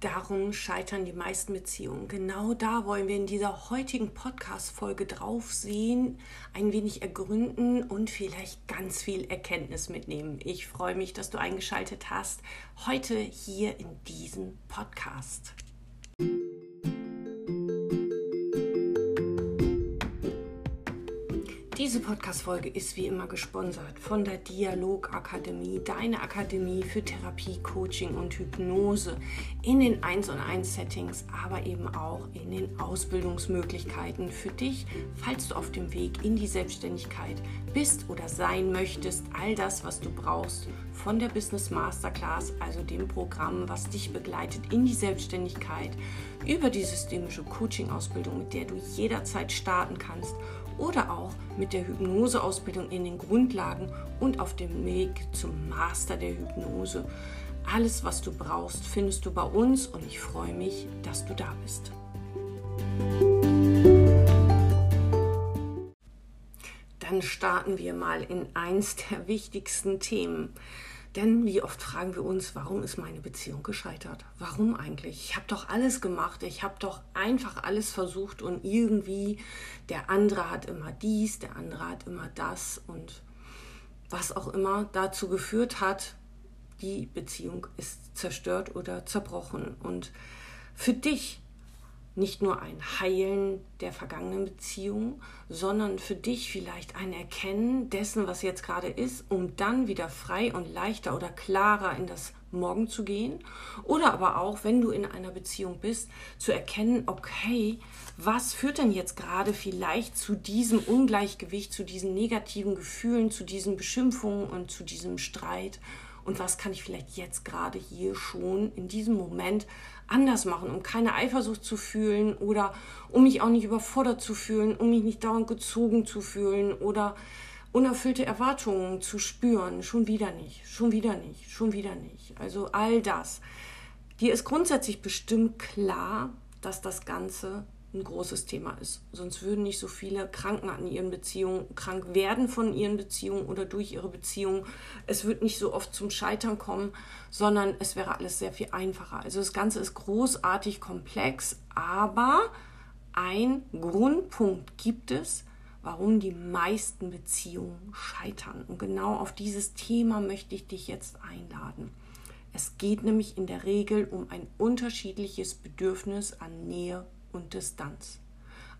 Darum scheitern die meisten Beziehungen. Genau da wollen wir in dieser heutigen Podcast-Folge drauf sehen, ein wenig ergründen und vielleicht ganz viel Erkenntnis mitnehmen. Ich freue mich, dass du eingeschaltet hast, heute hier in diesem Podcast. Diese Podcast-Folge ist wie immer gesponsert von der Dialogakademie, deine Akademie für Therapie, Coaching und Hypnose in den 1 und 1 Settings, aber eben auch in den Ausbildungsmöglichkeiten für dich, falls du auf dem Weg in die Selbstständigkeit bist oder sein möchtest. All das, was du brauchst von der Business Masterclass, also dem Programm, was dich begleitet in die Selbstständigkeit, über die systemische Coaching-Ausbildung, mit der du jederzeit starten kannst oder auch mit der Hypnoseausbildung in den Grundlagen und auf dem Weg zum Master der Hypnose. Alles, was du brauchst, findest du bei uns und ich freue mich, dass du da bist. Dann starten wir mal in eins der wichtigsten Themen. Denn wie oft fragen wir uns, warum ist meine Beziehung gescheitert? Warum eigentlich? Ich habe doch alles gemacht, ich habe doch einfach alles versucht und irgendwie der andere hat immer dies, der andere hat immer das und was auch immer dazu geführt hat, die Beziehung ist zerstört oder zerbrochen. Und für dich nicht nur ein Heilen der vergangenen Beziehung, sondern für dich vielleicht ein Erkennen dessen, was jetzt gerade ist, um dann wieder frei und leichter oder klarer in das Morgen zu gehen. Oder aber auch, wenn du in einer Beziehung bist, zu erkennen, okay, was führt denn jetzt gerade vielleicht zu diesem Ungleichgewicht, zu diesen negativen Gefühlen, zu diesen Beschimpfungen und zu diesem Streit und was kann ich vielleicht jetzt gerade hier schon in diesem Moment anders machen, um keine Eifersucht zu fühlen oder um mich auch nicht überfordert zu fühlen, um mich nicht dauernd gezogen zu fühlen oder unerfüllte Erwartungen zu spüren. Schon wieder nicht, schon wieder nicht, schon wieder nicht. Also all das. Dir ist grundsätzlich bestimmt klar, dass das Ganze ein großes Thema ist. Sonst würden nicht so viele Kranken an ihren Beziehungen krank werden von ihren Beziehungen oder durch ihre Beziehungen. Es wird nicht so oft zum Scheitern kommen, sondern es wäre alles sehr viel einfacher. Also das Ganze ist großartig komplex, aber ein Grundpunkt gibt es, warum die meisten Beziehungen scheitern. Und genau auf dieses Thema möchte ich dich jetzt einladen. Es geht nämlich in der Regel um ein unterschiedliches Bedürfnis an Nähe und Distanz,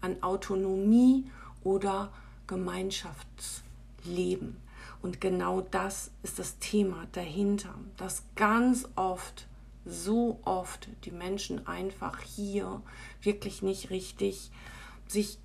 an Autonomie oder Gemeinschaftsleben. Und genau das ist das Thema dahinter, dass ganz oft, so oft die Menschen einfach hier wirklich nicht richtig sich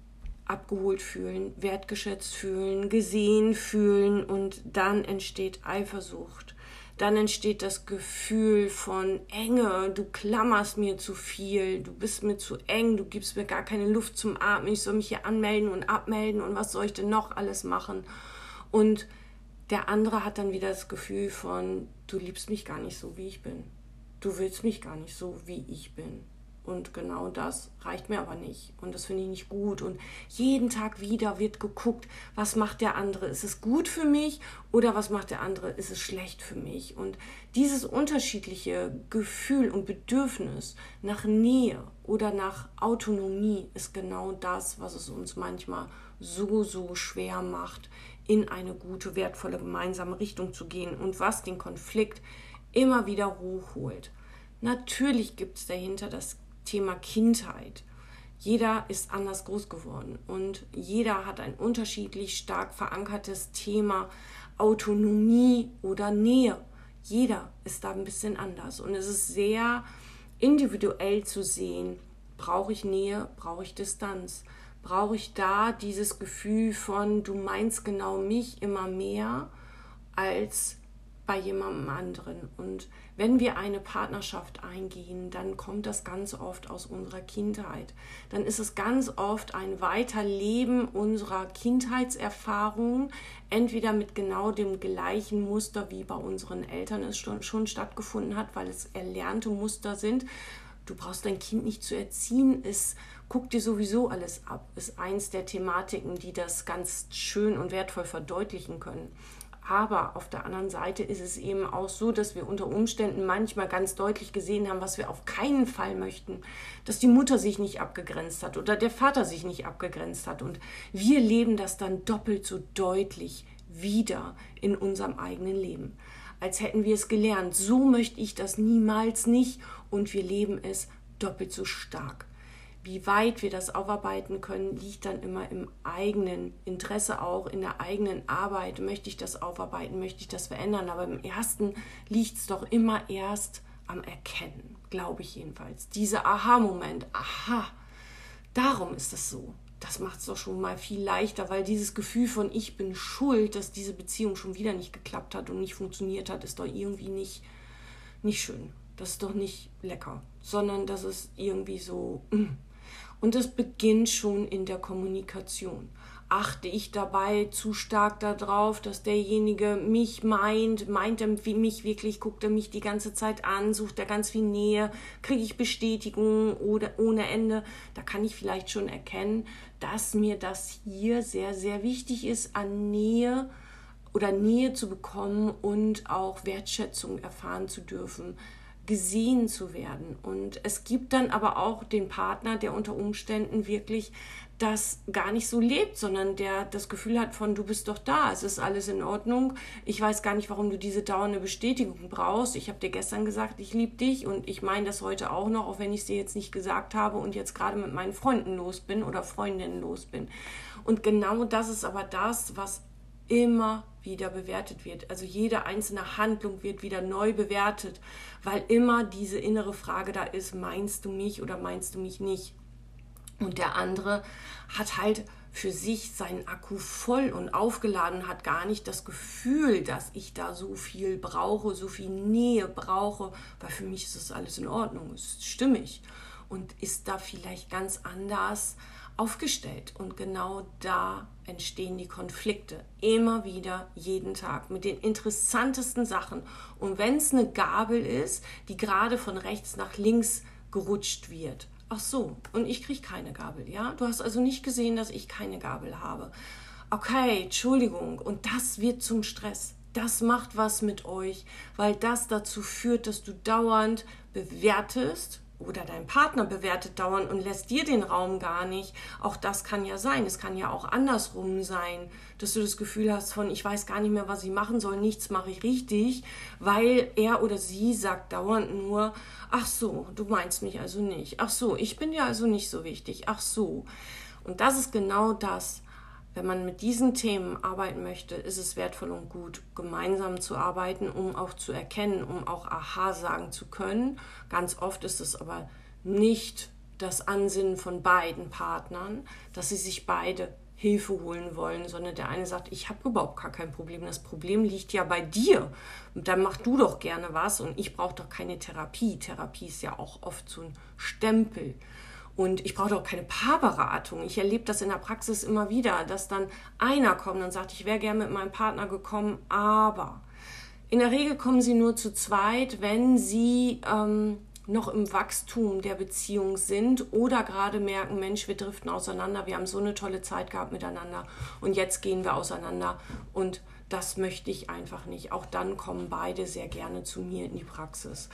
abgeholt fühlen, wertgeschätzt fühlen, gesehen fühlen und dann entsteht Eifersucht dann entsteht das Gefühl von Enge, du klammerst mir zu viel, du bist mir zu eng, du gibst mir gar keine Luft zum Atmen, ich soll mich hier anmelden und abmelden und was soll ich denn noch alles machen? Und der andere hat dann wieder das Gefühl von, du liebst mich gar nicht so, wie ich bin. Du willst mich gar nicht so, wie ich bin. Und genau das reicht mir aber nicht. Und das finde ich nicht gut. Und jeden Tag wieder wird geguckt, was macht der andere? Ist es gut für mich oder was macht der andere? Ist es schlecht für mich? Und dieses unterschiedliche Gefühl und Bedürfnis nach Nähe oder nach Autonomie ist genau das, was es uns manchmal so, so schwer macht, in eine gute, wertvolle gemeinsame Richtung zu gehen und was den Konflikt immer wieder hochholt. Natürlich gibt es dahinter das Thema Kindheit. Jeder ist anders groß geworden und jeder hat ein unterschiedlich stark verankertes Thema Autonomie oder Nähe. Jeder ist da ein bisschen anders und es ist sehr individuell zu sehen, brauche ich Nähe, brauche ich Distanz, brauche ich da dieses Gefühl von, du meinst genau mich immer mehr als bei jemandem anderen. Und wenn wir eine Partnerschaft eingehen, dann kommt das ganz oft aus unserer Kindheit. Dann ist es ganz oft ein Weiterleben unserer Kindheitserfahrungen, entweder mit genau dem gleichen Muster, wie bei unseren Eltern es schon, schon stattgefunden hat, weil es erlernte Muster sind. Du brauchst dein Kind nicht zu erziehen, es guckt dir sowieso alles ab, ist eins der Thematiken, die das ganz schön und wertvoll verdeutlichen können. Aber auf der anderen Seite ist es eben auch so, dass wir unter Umständen manchmal ganz deutlich gesehen haben, was wir auf keinen Fall möchten, dass die Mutter sich nicht abgegrenzt hat oder der Vater sich nicht abgegrenzt hat. Und wir leben das dann doppelt so deutlich wieder in unserem eigenen Leben. Als hätten wir es gelernt. So möchte ich das niemals nicht. Und wir leben es doppelt so stark. Wie weit wir das aufarbeiten können, liegt dann immer im eigenen Interesse auch, in der eigenen Arbeit. Möchte ich das aufarbeiten, möchte ich das verändern? Aber im ersten liegt es doch immer erst am Erkennen, glaube ich jedenfalls. Dieser Aha-Moment, aha, darum ist es so. Das macht es doch schon mal viel leichter, weil dieses Gefühl von ich bin schuld, dass diese Beziehung schon wieder nicht geklappt hat und nicht funktioniert hat, ist doch irgendwie nicht, nicht schön. Das ist doch nicht lecker, sondern das ist irgendwie so. Mm. Und das beginnt schon in der Kommunikation. Achte ich dabei zu stark darauf, dass derjenige mich meint, meint er mich wirklich, guckt er mich die ganze Zeit an, sucht er ganz viel Nähe, kriege ich Bestätigung oder ohne Ende. Da kann ich vielleicht schon erkennen, dass mir das hier sehr, sehr wichtig ist, an Nähe oder Nähe zu bekommen und auch Wertschätzung erfahren zu dürfen gesehen zu werden. Und es gibt dann aber auch den Partner, der unter Umständen wirklich das gar nicht so lebt, sondern der das Gefühl hat von, du bist doch da, es ist alles in Ordnung. Ich weiß gar nicht, warum du diese dauernde Bestätigung brauchst. Ich habe dir gestern gesagt, ich liebe dich und ich meine das heute auch noch, auch wenn ich es dir jetzt nicht gesagt habe und jetzt gerade mit meinen Freunden los bin oder Freundinnen los bin. Und genau das ist aber das, was immer wieder bewertet wird. Also jede einzelne Handlung wird wieder neu bewertet, weil immer diese innere Frage da ist, meinst du mich oder meinst du mich nicht? Und der andere hat halt für sich seinen Akku voll und aufgeladen, hat gar nicht das Gefühl, dass ich da so viel brauche, so viel Nähe brauche, weil für mich ist das alles in Ordnung, ist stimmig und ist da vielleicht ganz anders aufgestellt. Und genau da entstehen die Konflikte. Immer wieder, jeden Tag, mit den interessantesten Sachen. Und wenn es eine Gabel ist, die gerade von rechts nach links gerutscht wird. Ach so, und ich kriege keine Gabel, ja? Du hast also nicht gesehen, dass ich keine Gabel habe. Okay, Entschuldigung. Und das wird zum Stress. Das macht was mit euch, weil das dazu führt, dass du dauernd bewertest oder dein Partner bewertet dauernd und lässt dir den Raum gar nicht. Auch das kann ja sein. Es kann ja auch andersrum sein, dass du das Gefühl hast von, ich weiß gar nicht mehr, was ich machen soll, nichts mache ich richtig, weil er oder sie sagt dauernd nur, ach so, du meinst mich also nicht. Ach so, ich bin ja also nicht so wichtig. Ach so. Und das ist genau das, wenn man mit diesen Themen arbeiten möchte, ist es wertvoll und gut, gemeinsam zu arbeiten, um auch zu erkennen, um auch Aha sagen zu können. Ganz oft ist es aber nicht das Ansinnen von beiden Partnern, dass sie sich beide Hilfe holen wollen, sondern der eine sagt, ich habe überhaupt gar kein Problem. Das Problem liegt ja bei dir. Und dann mach du doch gerne was und ich brauche doch keine Therapie. Therapie ist ja auch oft so ein Stempel. Und ich brauche auch keine Paarberatung. Ich erlebe das in der Praxis immer wieder, dass dann einer kommt und sagt, ich wäre gerne mit meinem Partner gekommen, aber in der Regel kommen sie nur zu zweit, wenn sie ähm, noch im Wachstum der Beziehung sind oder gerade merken, Mensch, wir driften auseinander, wir haben so eine tolle Zeit gehabt miteinander und jetzt gehen wir auseinander und das möchte ich einfach nicht. Auch dann kommen beide sehr gerne zu mir in die Praxis.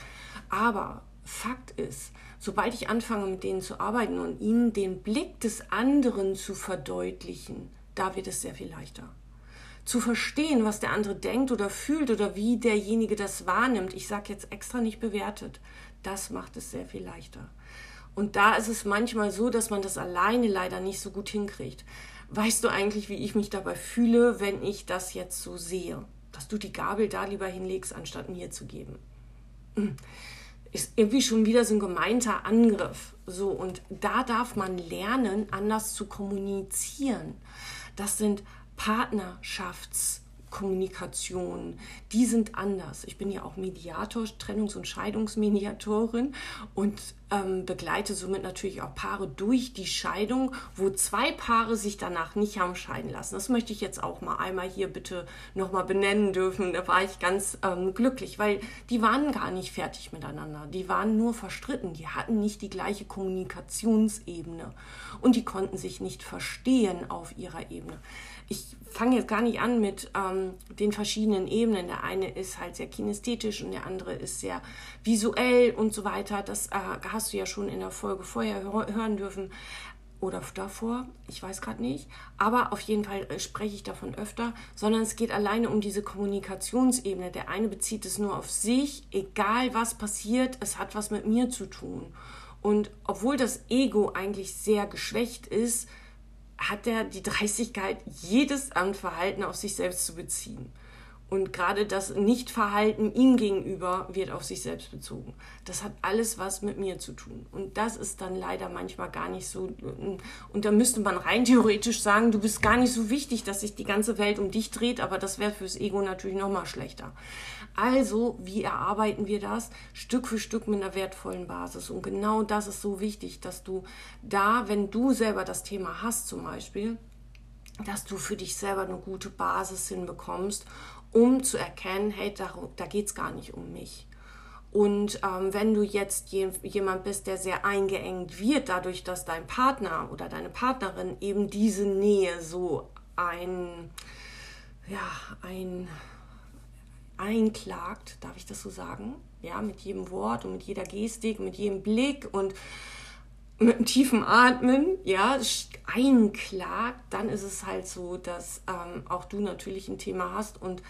Aber Fakt ist, sobald ich anfange, mit denen zu arbeiten und ihnen den Blick des anderen zu verdeutlichen, da wird es sehr viel leichter. Zu verstehen, was der andere denkt oder fühlt oder wie derjenige das wahrnimmt, ich sage jetzt extra nicht bewertet, das macht es sehr viel leichter. Und da ist es manchmal so, dass man das alleine leider nicht so gut hinkriegt. Weißt du eigentlich, wie ich mich dabei fühle, wenn ich das jetzt so sehe? Dass du die Gabel da lieber hinlegst, anstatt mir zu geben. Ist irgendwie schon wieder so ein gemeinter Angriff. So, und da darf man lernen, anders zu kommunizieren. Das sind Partnerschaftskommunikationen, die sind anders. Ich bin ja auch Mediator, Trennungs- und Scheidungsmediatorin und ähm, begleite somit natürlich auch Paare durch die Scheidung, wo zwei Paare sich danach nicht haben scheiden lassen. Das möchte ich jetzt auch mal einmal hier bitte nochmal benennen dürfen. Da war ich ganz ähm, glücklich, weil die waren gar nicht fertig miteinander. Die waren nur verstritten. Die hatten nicht die gleiche Kommunikationsebene und die konnten sich nicht verstehen auf ihrer Ebene ich fange jetzt gar nicht an mit ähm, den verschiedenen Ebenen. Der eine ist halt sehr kinästhetisch und der andere ist sehr visuell und so weiter. Das äh, hast du ja schon in der Folge vorher hören dürfen oder davor, ich weiß gerade nicht, aber auf jeden Fall äh, spreche ich davon öfter, sondern es geht alleine um diese Kommunikationsebene. Der eine bezieht es nur auf sich, egal was passiert, es hat was mit mir zu tun. Und obwohl das Ego eigentlich sehr geschwächt ist, hat er die Dreistigkeit, jedes Verhalten auf sich selbst zu beziehen. Und gerade das Nichtverhalten ihm gegenüber wird auf sich selbst bezogen. Das hat alles was mit mir zu tun. Und das ist dann leider manchmal gar nicht so. Und da müsste man rein theoretisch sagen, du bist gar nicht so wichtig, dass sich die ganze Welt um dich dreht, aber das wäre fürs Ego natürlich noch mal schlechter. Also, wie erarbeiten wir das? Stück für Stück mit einer wertvollen Basis. Und genau das ist so wichtig, dass du da, wenn du selber das Thema hast zum Beispiel, dass du für dich selber eine gute Basis hinbekommst um zu erkennen, hey, da, da geht es gar nicht um mich. Und ähm, wenn du jetzt je, jemand bist, der sehr eingeengt wird, dadurch, dass dein Partner oder deine Partnerin eben diese Nähe so ein, ja, ein, einklagt, darf ich das so sagen? Ja, mit jedem Wort und mit jeder Gestik, mit jedem Blick und mit einem tiefen Atmen, ja, einklagt, dann ist es halt so, dass ähm, auch du natürlich ein Thema hast und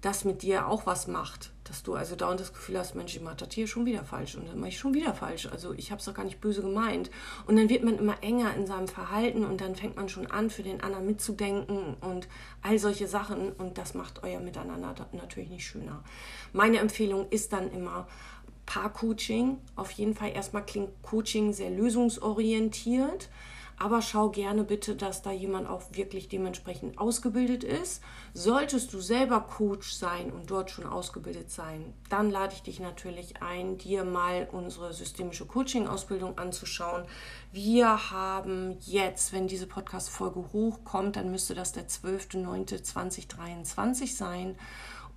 das mit dir auch was macht. Dass du also dauernd das Gefühl hast, Mensch, ich mache das hier schon wieder falsch und dann mache ich schon wieder falsch. Also ich habe es doch gar nicht böse gemeint. Und dann wird man immer enger in seinem Verhalten und dann fängt man schon an, für den anderen mitzudenken und all solche Sachen. Und das macht euer Miteinander natürlich nicht schöner. Meine Empfehlung ist dann immer, Paar-Coaching. Auf jeden Fall erstmal klingt Coaching sehr lösungsorientiert, aber schau gerne bitte, dass da jemand auch wirklich dementsprechend ausgebildet ist. Solltest du selber Coach sein und dort schon ausgebildet sein, dann lade ich dich natürlich ein, dir mal unsere systemische Coaching-Ausbildung anzuschauen. Wir haben jetzt, wenn diese Podcast-Folge hochkommt, dann müsste das der 12.09.2023 sein.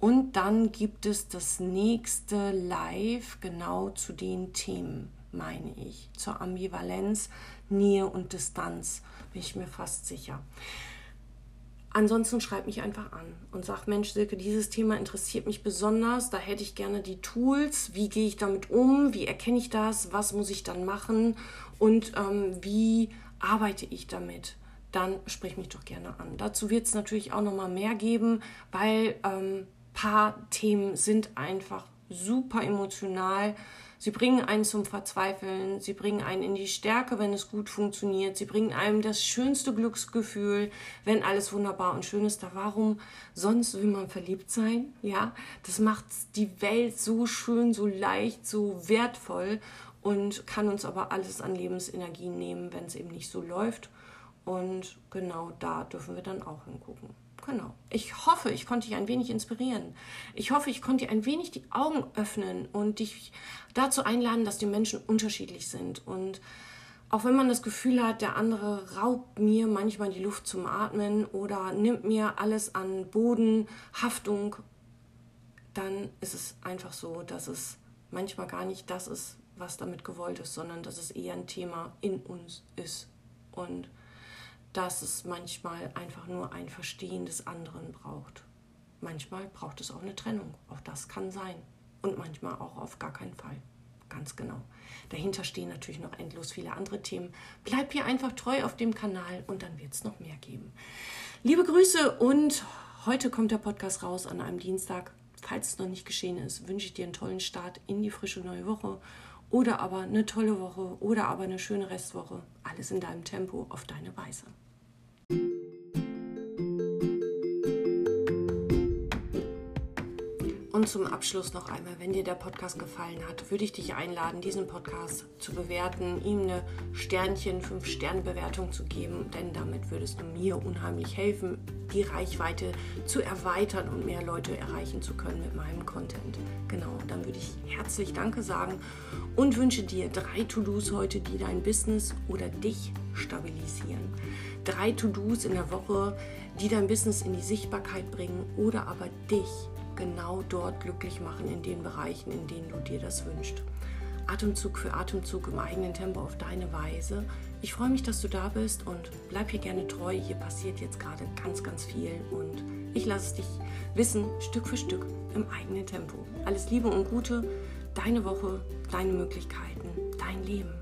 Und dann gibt es das nächste Live genau zu den Themen, meine ich. Zur Ambivalenz, Nähe und Distanz, bin ich mir fast sicher. Ansonsten schreib mich einfach an und sag, Mensch, Silke, dieses Thema interessiert mich besonders. Da hätte ich gerne die Tools. Wie gehe ich damit um? Wie erkenne ich das? Was muss ich dann machen? Und ähm, wie arbeite ich damit? Dann sprich mich doch gerne an. Dazu wird es natürlich auch noch mal mehr geben, weil ähm, paar Themen sind einfach super emotional. Sie bringen einen zum Verzweifeln, sie bringen einen in die Stärke, wenn es gut funktioniert, sie bringen einem das schönste Glücksgefühl, wenn alles wunderbar und schön ist. Da warum sonst will man verliebt sein? Ja, das macht die Welt so schön, so leicht, so wertvoll und kann uns aber alles an Lebensenergie nehmen, wenn es eben nicht so läuft. Und genau da dürfen wir dann auch hingucken. Genau. Ich hoffe, ich konnte dich ein wenig inspirieren. Ich hoffe, ich konnte dir ein wenig die Augen öffnen und dich dazu einladen, dass die Menschen unterschiedlich sind. Und auch wenn man das Gefühl hat, der andere raubt mir manchmal die Luft zum Atmen oder nimmt mir alles an Boden, Haftung, dann ist es einfach so, dass es manchmal gar nicht das ist, was damit gewollt ist, sondern dass es eher ein Thema in uns ist. Und dass es manchmal einfach nur ein Verstehen des anderen braucht. Manchmal braucht es auch eine Trennung, auch das kann sein. Und manchmal auch auf gar keinen Fall. Ganz genau. Dahinter stehen natürlich noch endlos viele andere Themen. Bleib hier einfach treu auf dem Kanal und dann wird es noch mehr geben. Liebe Grüße und heute kommt der Podcast raus an einem Dienstag. Falls es noch nicht geschehen ist, wünsche ich dir einen tollen Start in die frische neue Woche oder aber eine tolle Woche oder aber eine schöne Restwoche. Alles in deinem Tempo, auf deine Weise. Und zum Abschluss noch einmal, wenn dir der Podcast gefallen hat, würde ich dich einladen, diesen Podcast zu bewerten, ihm eine Sternchen, 5-Sterne-Bewertung zu geben, denn damit würdest du mir unheimlich helfen, die Reichweite zu erweitern und mehr Leute erreichen zu können mit meinem Content. Genau, dann würde ich herzlich Danke sagen und wünsche dir drei To-Dos heute, die dein Business oder dich stabilisieren. Drei To-Dos in der Woche, die dein Business in die Sichtbarkeit bringen oder aber dich genau dort glücklich machen, in den Bereichen, in denen du dir das wünschst. Atemzug für Atemzug im eigenen Tempo auf deine Weise. Ich freue mich, dass du da bist und bleib hier gerne treu. Hier passiert jetzt gerade ganz, ganz viel und ich lasse dich wissen, Stück für Stück im eigenen Tempo. Alles Liebe und Gute, deine Woche, deine Möglichkeiten, dein Leben.